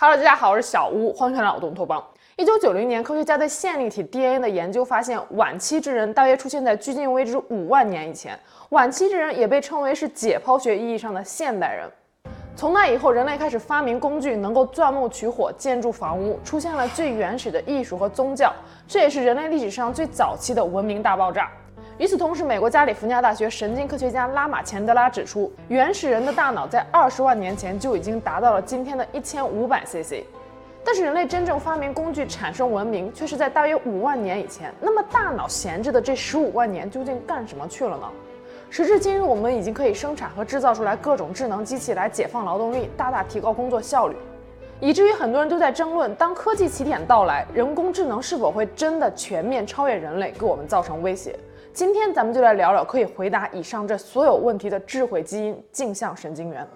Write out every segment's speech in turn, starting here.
Hello，大家好，我是小屋，欢迎看脑洞托邦。一九九零年，科学家对线粒体 DNA 的研究发现，晚期智人大约出现在距今为止五万年以前。晚期智人也被称为是解剖学意义上的现代人。从那以后，人类开始发明工具，能够钻木取火、建筑房屋，出现了最原始的艺术和宗教。这也是人类历史上最早期的文明大爆炸。与此同时，美国加利福尼亚大学神经科学家拉马钱德拉指出，原始人的大脑在二十万年前就已经达到了今天的一千五百 cc。但是人类真正发明工具、产生文明，却是在大约五万年以前。那么大脑闲置的这十五万年究竟干什么去了呢？时至今日，我们已经可以生产和制造出来各种智能机器来解放劳动力，大大提高工作效率，以至于很多人都在争论：当科技起点到来，人工智能是否会真的全面超越人类，给我们造成威胁？今天咱们就来聊聊可以回答以上这所有问题的智慧基因——镜像神经元。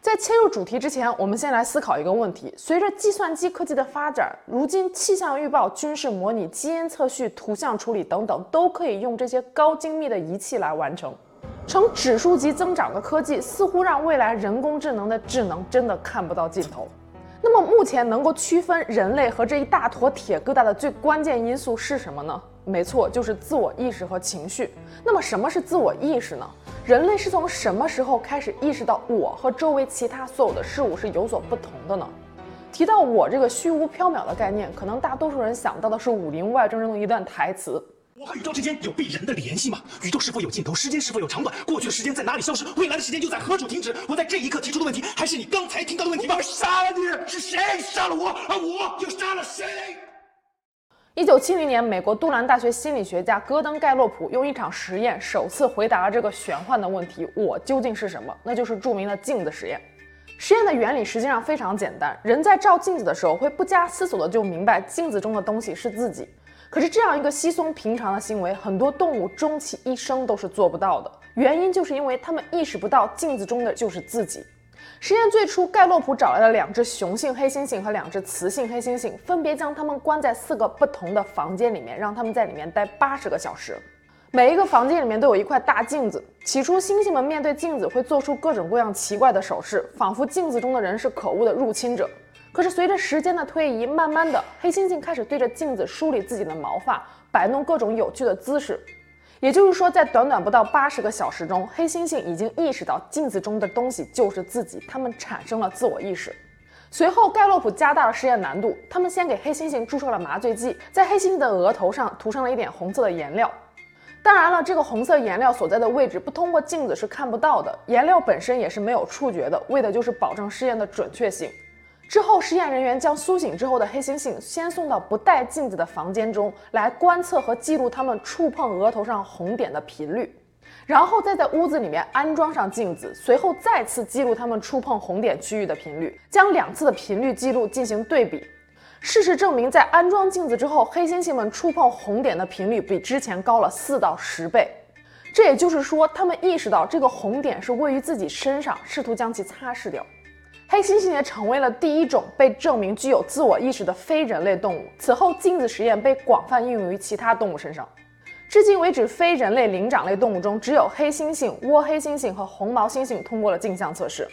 在切入主题之前，我们先来思考一个问题：随着计算机科技的发展，如今气象预报、军事模拟、基因测序、图像处理等等，都可以用这些高精密的仪器来完成。呈指数级增长的科技，似乎让未来人工智能的智能真的看不到尽头。那么目前能够区分人类和这一大坨铁疙瘩的最关键因素是什么呢？没错，就是自我意识和情绪。那么什么是自我意识呢？人类是从什么时候开始意识到我和周围其他所有的事物是有所不同的呢？提到我这个虚无缥缈的概念，可能大多数人想到的是《武林外传》中的一段台词。我和宇宙之间有必然的联系吗？宇宙是否有尽头？时间是否有长短？过去的时间在哪里消失？未来的时间又在何处停止？我在这一刻提出的问题，还是你刚才听到的问题吗？我杀了你！是谁杀了我？而我又杀了谁？一九七零年，美国杜兰大学心理学家戈登·盖洛普用一场实验，首次回答了这个玄幻的问题：我究竟是什么？那就是著名的镜子实验。实验的原理实际上非常简单，人在照镜子的时候，会不加思索的就明白镜子中的东西是自己。可是这样一个稀松平常的行为，很多动物终其一生都是做不到的。原因就是因为它们意识不到镜子中的就是自己。实验最初，盖洛普找来了两只雄性黑猩猩和两只雌性黑猩猩，分别将它们关在四个不同的房间里面，让它们在里面待八十个小时。每一个房间里面都有一块大镜子。起初，猩猩们面对镜子会做出各种各样奇怪的手势，仿佛镜子中的人是可恶的入侵者。可是随着时间的推移，慢慢的，黑猩猩开始对着镜子梳理自己的毛发，摆弄各种有趣的姿势。也就是说，在短短不到八十个小时中，黑猩猩已经意识到镜子中的东西就是自己，他们产生了自我意识。随后，盖洛普加大了实验难度，他们先给黑猩猩注射了麻醉剂，在黑猩猩的额头上涂上了一点红色的颜料。当然了，这个红色颜料所在的位置不通过镜子是看不到的，颜料本身也是没有触觉的，为的就是保证试验的准确性。之后，实验人员将苏醒之后的黑猩猩先送到不带镜子的房间中来观测和记录他们触碰额头上红点的频率，然后再在屋子里面安装上镜子，随后再次记录他们触碰红点区域的频率，将两次的频率记录进行对比。事实证明，在安装镜子之后，黑猩猩们触碰红点的频率比之前高了四到十倍。这也就是说，他们意识到这个红点是位于自己身上，试图将其擦拭掉。黑猩猩也成为了第一种被证明具有自我意识的非人类动物。此后，镜子实验被广泛应用于其他动物身上。至今为止，非人类灵长类动物中，只有黑猩猩、倭黑猩猩和红毛猩猩通过了镜像测试。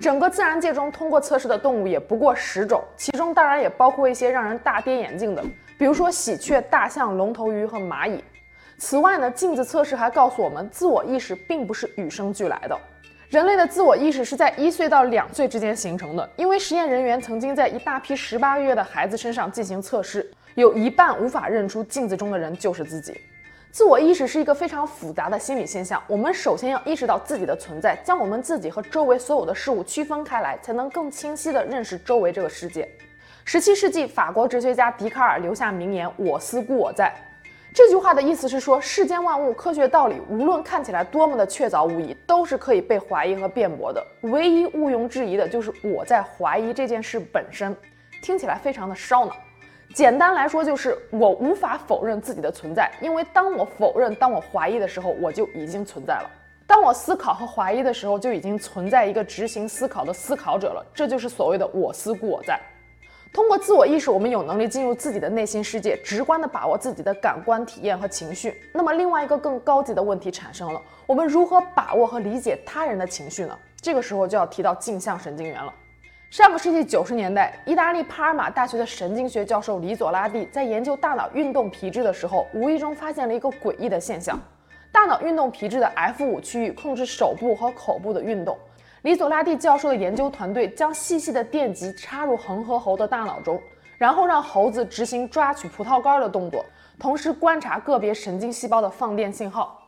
整个自然界中通过测试的动物也不过十种，其中当然也包括一些让人大跌眼镜的，比如说喜鹊、大象、龙头鱼和蚂蚁。此外呢，镜子测试还告诉我们，自我意识并不是与生俱来的。人类的自我意识是在一岁到两岁之间形成的，因为实验人员曾经在一大批十八个月的孩子身上进行测试，有一半无法认出镜子中的人就是自己。自我意识是一个非常复杂的心理现象，我们首先要意识到自己的存在，将我们自己和周围所有的事物区分开来，才能更清晰地认识周围这个世界。十七世纪，法国哲学家笛卡尔留下名言：“我思故我在。”这句话的意思是说，世间万物、科学道理，无论看起来多么的确凿无疑，都是可以被怀疑和辩驳的。唯一毋庸置疑的就是我在怀疑这件事本身。听起来非常的烧脑。简单来说，就是我无法否认自己的存在，因为当我否认、当我怀疑的时候，我就已经存在了。当我思考和怀疑的时候，就已经存在一个执行思考的思考者了。这就是所谓的“我思故我在”。通过自我意识，我们有能力进入自己的内心世界，直观地把握自己的感官体验和情绪。那么，另外一个更高级的问题产生了：我们如何把握和理解他人的情绪呢？这个时候就要提到镜像神经元了。上个世纪九十年代，意大利帕尔马大学的神经学教授里佐拉蒂在研究大脑运动皮质的时候，无意中发现了一个诡异的现象：大脑运动皮质的 F5 区域控制手部和口部的运动。里佐拉蒂教授的研究团队将细细的电极插入恒河猴的大脑中，然后让猴子执行抓取葡萄干的动作，同时观察个别神经细胞的放电信号。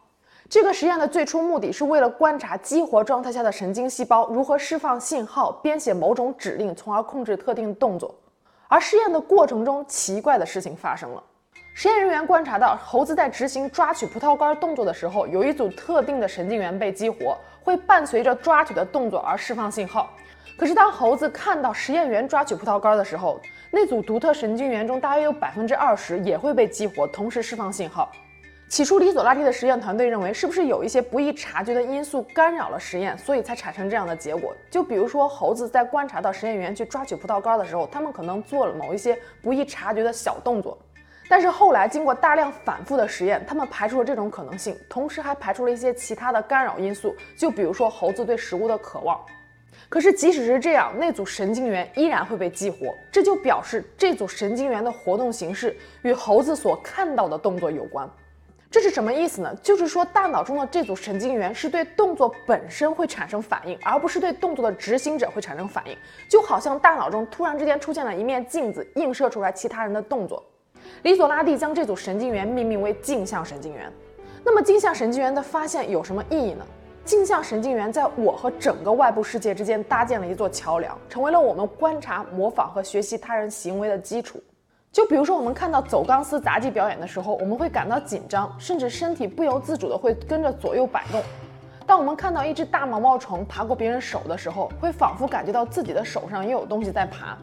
这个实验的最初目的是为了观察激活状态下的神经细胞如何释放信号，编写某种指令，从而控制特定动作。而试验的过程中，奇怪的事情发生了。实验人员观察到，猴子在执行抓取葡萄干动作的时候，有一组特定的神经元被激活，会伴随着抓取的动作而释放信号。可是，当猴子看到实验员抓取葡萄干的时候，那组独特神经元中大约有百分之二十也会被激活，同时释放信号。起初，里佐拉蒂的实验团队认为，是不是有一些不易察觉的因素干扰了实验，所以才产生这样的结果？就比如说，猴子在观察到实验员去抓取葡萄干的时候，他们可能做了某一些不易察觉的小动作。但是后来经过大量反复的实验，他们排除了这种可能性，同时还排除了一些其他的干扰因素，就比如说猴子对食物的渴望。可是即使是这样，那组神经元依然会被激活，这就表示这组神经元的活动形式与猴子所看到的动作有关。这是什么意思呢？就是说大脑中的这组神经元是对动作本身会产生反应，而不是对动作的执行者会产生反应，就好像大脑中突然之间出现了一面镜子，映射出来其他人的动作。里佐拉蒂将这组神经元命名为镜像神经元。那么，镜像神经元的发现有什么意义呢？镜像神经元在我和整个外部世界之间搭建了一座桥梁，成为了我们观察、模仿和学习他人行为的基础。就比如说，我们看到走钢丝杂技表演的时候，我们会感到紧张，甚至身体不由自主地会跟着左右摆动。当我们看到一只大毛毛虫爬过别人手的时候，会仿佛感觉到自己的手上也有东西在爬。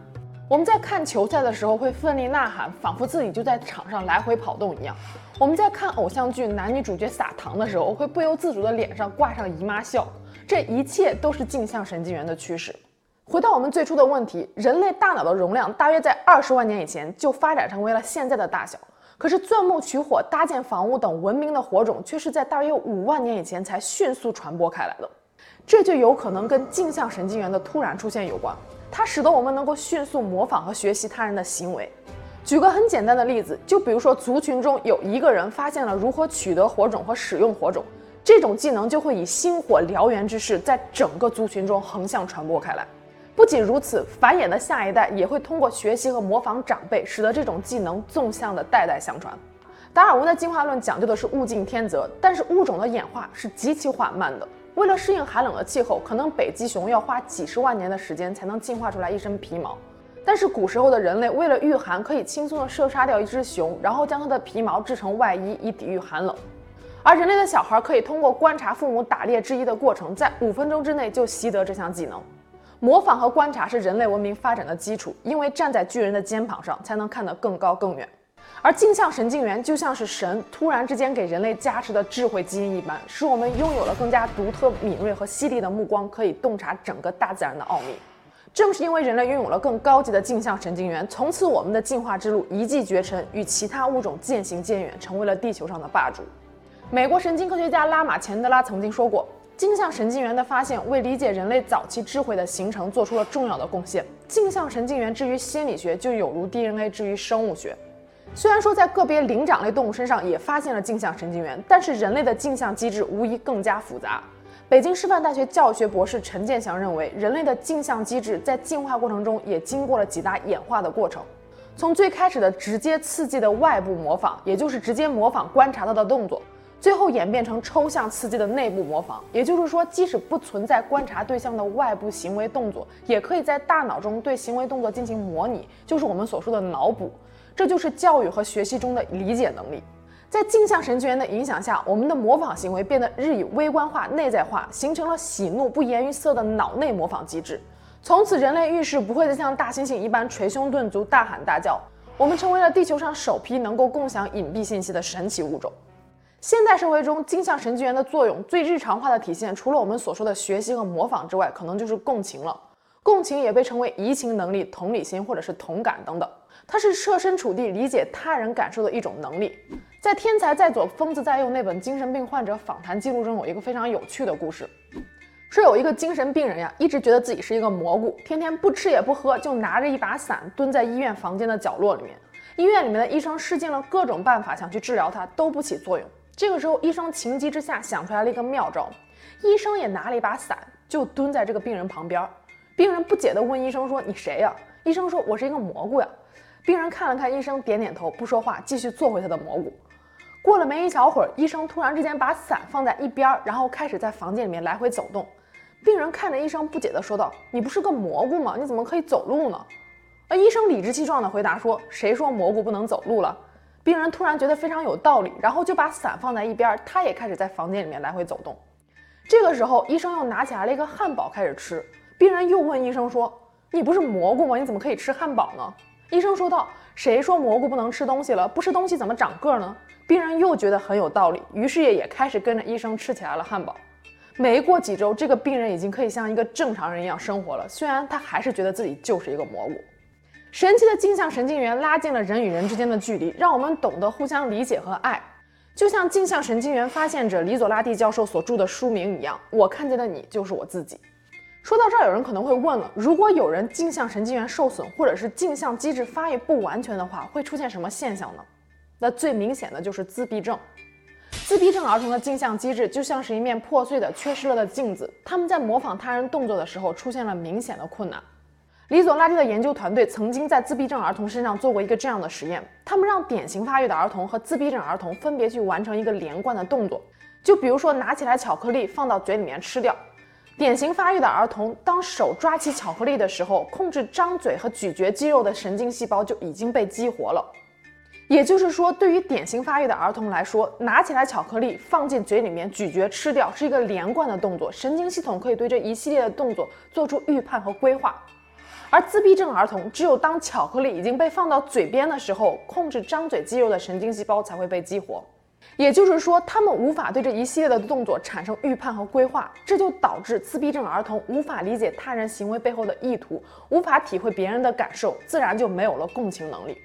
我们在看球赛的时候会奋力呐喊，仿佛自己就在场上来回跑动一样。我们在看偶像剧男女主角撒糖的时候，会不由自主的脸上挂上姨妈笑。这一切都是镜像神经元的驱使。回到我们最初的问题，人类大脑的容量大约在二十万年以前就发展成为了现在的大小，可是钻木取火、搭建房屋等文明的火种却是在大约五万年以前才迅速传播开来的。这就有可能跟镜像神经元的突然出现有关。它使得我们能够迅速模仿和学习他人的行为。举个很简单的例子，就比如说族群中有一个人发现了如何取得火种和使用火种，这种技能就会以星火燎原之势在整个族群中横向传播开来。不仅如此，繁衍的下一代也会通过学习和模仿长辈，使得这种技能纵向的代代相传。达尔文的进化论讲究的是物竞天择，但是物种的演化是极其缓慢的。为了适应寒冷的气候，可能北极熊要花几十万年的时间才能进化出来一身皮毛。但是古时候的人类为了御寒，可以轻松地射杀掉一只熊，然后将它的皮毛制成外衣以抵御寒冷。而人类的小孩可以通过观察父母打猎之一的过程，在五分钟之内就习得这项技能。模仿和观察是人类文明发展的基础，因为站在巨人的肩膀上，才能看得更高更远。而镜像神经元就像是神突然之间给人类加持的智慧基因一般，使我们拥有了更加独特、敏锐和犀利的目光，可以洞察整个大自然的奥秘。正是因为人类拥有了更高级的镜像神经元，从此我们的进化之路一骑绝尘，与其他物种渐行渐远，成为了地球上的霸主。美国神经科学家拉玛钱德拉曾经说过，镜像神经元的发现为理解人类早期智慧的形成做出了重要的贡献。镜像神经元之于心理学，就有如 DNA 之于生物学。虽然说在个别灵长类动物身上也发现了镜像神经元，但是人类的镜像机制无疑更加复杂。北京师范大学教学博士陈建祥认为，人类的镜像机制在进化过程中也经过了几大演化的过程。从最开始的直接刺激的外部模仿，也就是直接模仿观察到的动作，最后演变成抽象刺激的内部模仿，也就是说，即使不存在观察对象的外部行为动作，也可以在大脑中对行为动作进行模拟，就是我们所说的脑补。这就是教育和学习中的理解能力。在镜像神经元的影响下，我们的模仿行为变得日益微观化、内在化，形成了喜怒不言于色的脑内模仿机制。从此，人类遇事不会再像大猩猩一般捶胸顿足、大喊大叫。我们成为了地球上首批能够共享隐蔽信息的神奇物种。现代社会中，镜像神经元的作用最日常化的体现，除了我们所说的学习和模仿之外，可能就是共情了。共情也被称为移情能力、同理心或者是同感等等。它是设身处地理解他人感受的一种能力。在《天才在左，疯子在右》那本精神病患者访谈记录中，有一个非常有趣的故事。说有一个精神病人呀，一直觉得自己是一个蘑菇，天天不吃也不喝，就拿着一把伞蹲在医院房间的角落里面。医院里面的医生试尽了各种办法想去治疗他，都不起作用。这个时候，医生情急之下想出来了一个妙招，医生也拿了一把伞，就蹲在这个病人旁边。病人不解地问医生说：“你谁呀？”医生说：“我是一个蘑菇呀。”病人看了看医生，点点头，不说话，继续做回他的蘑菇。过了没一小会儿，医生突然之间把伞放在一边，然后开始在房间里面来回走动。病人看着医生，不解地说道：“你不是个蘑菇吗？你怎么可以走路呢？”而医生理直气壮地回答说：“谁说蘑菇不能走路了？”病人突然觉得非常有道理，然后就把伞放在一边，他也开始在房间里面来回走动。这个时候，医生又拿起来了一个汉堡开始吃。病人又问医生说：“你不是蘑菇吗？你怎么可以吃汉堡呢？”医生说道：“谁说蘑菇不能吃东西了？不吃东西怎么长个呢？”病人又觉得很有道理，于是也也开始跟着医生吃起来了汉堡。没过几周，这个病人已经可以像一个正常人一样生活了。虽然他还是觉得自己就是一个蘑菇。神奇的镜像神经元拉近了人与人之间的距离，让我们懂得互相理解和爱。就像镜像神经元发现者李佐拉蒂教授所著的书名一样，我看见的你就是我自己。说到这儿，有人可能会问了：如果有人镜像神经元受损，或者是镜像机制发育不完全的话，会出现什么现象呢？那最明显的就是自闭症。自闭症儿童的镜像机制就像是一面破碎的、缺失了的镜子，他们在模仿他人动作的时候出现了明显的困难。李佐拉蒂的研究团队曾经在自闭症儿童身上做过一个这样的实验，他们让典型发育的儿童和自闭症儿童分别去完成一个连贯的动作，就比如说拿起来巧克力放到嘴里面吃掉。典型发育的儿童当手抓起巧克力的时候，控制张嘴和咀嚼肌肉的神经细胞就已经被激活了。也就是说，对于典型发育的儿童来说，拿起来巧克力放进嘴里面咀嚼吃掉是一个连贯的动作，神经系统可以对这一系列的动作做出预判和规划。而自闭症儿童只有当巧克力已经被放到嘴边的时候，控制张嘴肌肉的神经细胞才会被激活。也就是说，他们无法对这一系列的动作产生预判和规划，这就导致自闭症儿童无法理解他人行为背后的意图，无法体会别人的感受，自然就没有了共情能力。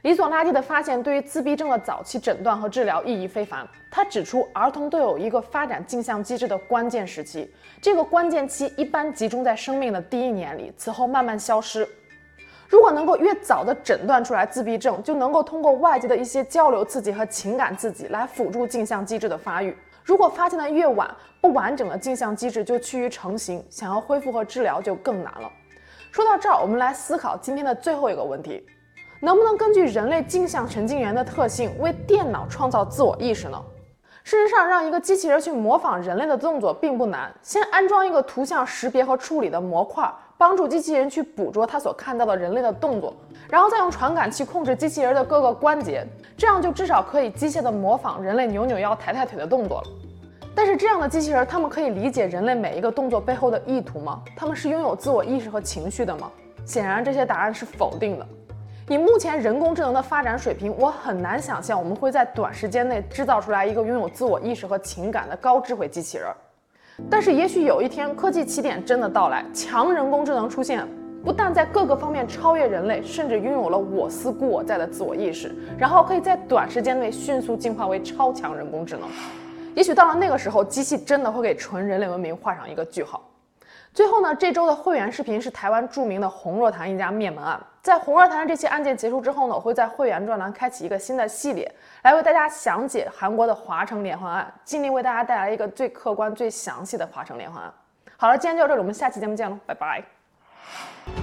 李佐拉蒂的发现对于自闭症的早期诊断和治疗意义非凡。他指出，儿童都有一个发展镜像机制的关键时期，这个关键期一般集中在生命的第一年里，此后慢慢消失。如果能够越早的诊断出来自闭症，就能够通过外界的一些交流刺激和情感刺激来辅助镜像机制的发育。如果发现的越晚，不完整的镜像机制就趋于成型，想要恢复和治疗就更难了。说到这儿，我们来思考今天的最后一个问题。能不能根据人类镜像神经元的特性为电脑创造自我意识呢？事实上，让一个机器人去模仿人类的动作并不难。先安装一个图像识别和处理的模块，帮助机器人去捕捉它所看到的人类的动作，然后再用传感器控制机器人的各个关节，这样就至少可以机械地模仿人类扭扭腰、抬抬腿的动作了。但是，这样的机器人，他们可以理解人类每一个动作背后的意图吗？他们是拥有自我意识和情绪的吗？显然，这些答案是否定的。以目前人工智能的发展水平，我很难想象我们会在短时间内制造出来一个拥有自我意识和情感的高智慧机器人。但是，也许有一天科技起点真的到来，强人工智能出现，不但在各个方面超越人类，甚至拥有了我思故我在的自我意识，然后可以在短时间内迅速进化为超强人工智能。也许到了那个时候，机器真的会给纯人类文明画上一个句号。最后呢，这周的会员视频是台湾著名的洪若潭一家灭门案。在洪若潭的这期案件结束之后呢，我会在会员专栏开启一个新的系列，来为大家详解韩国的华城连环案，尽力为大家带来一个最客观、最详细的华城连环案。好了，今天就到这里，我们下期节目见喽，拜拜。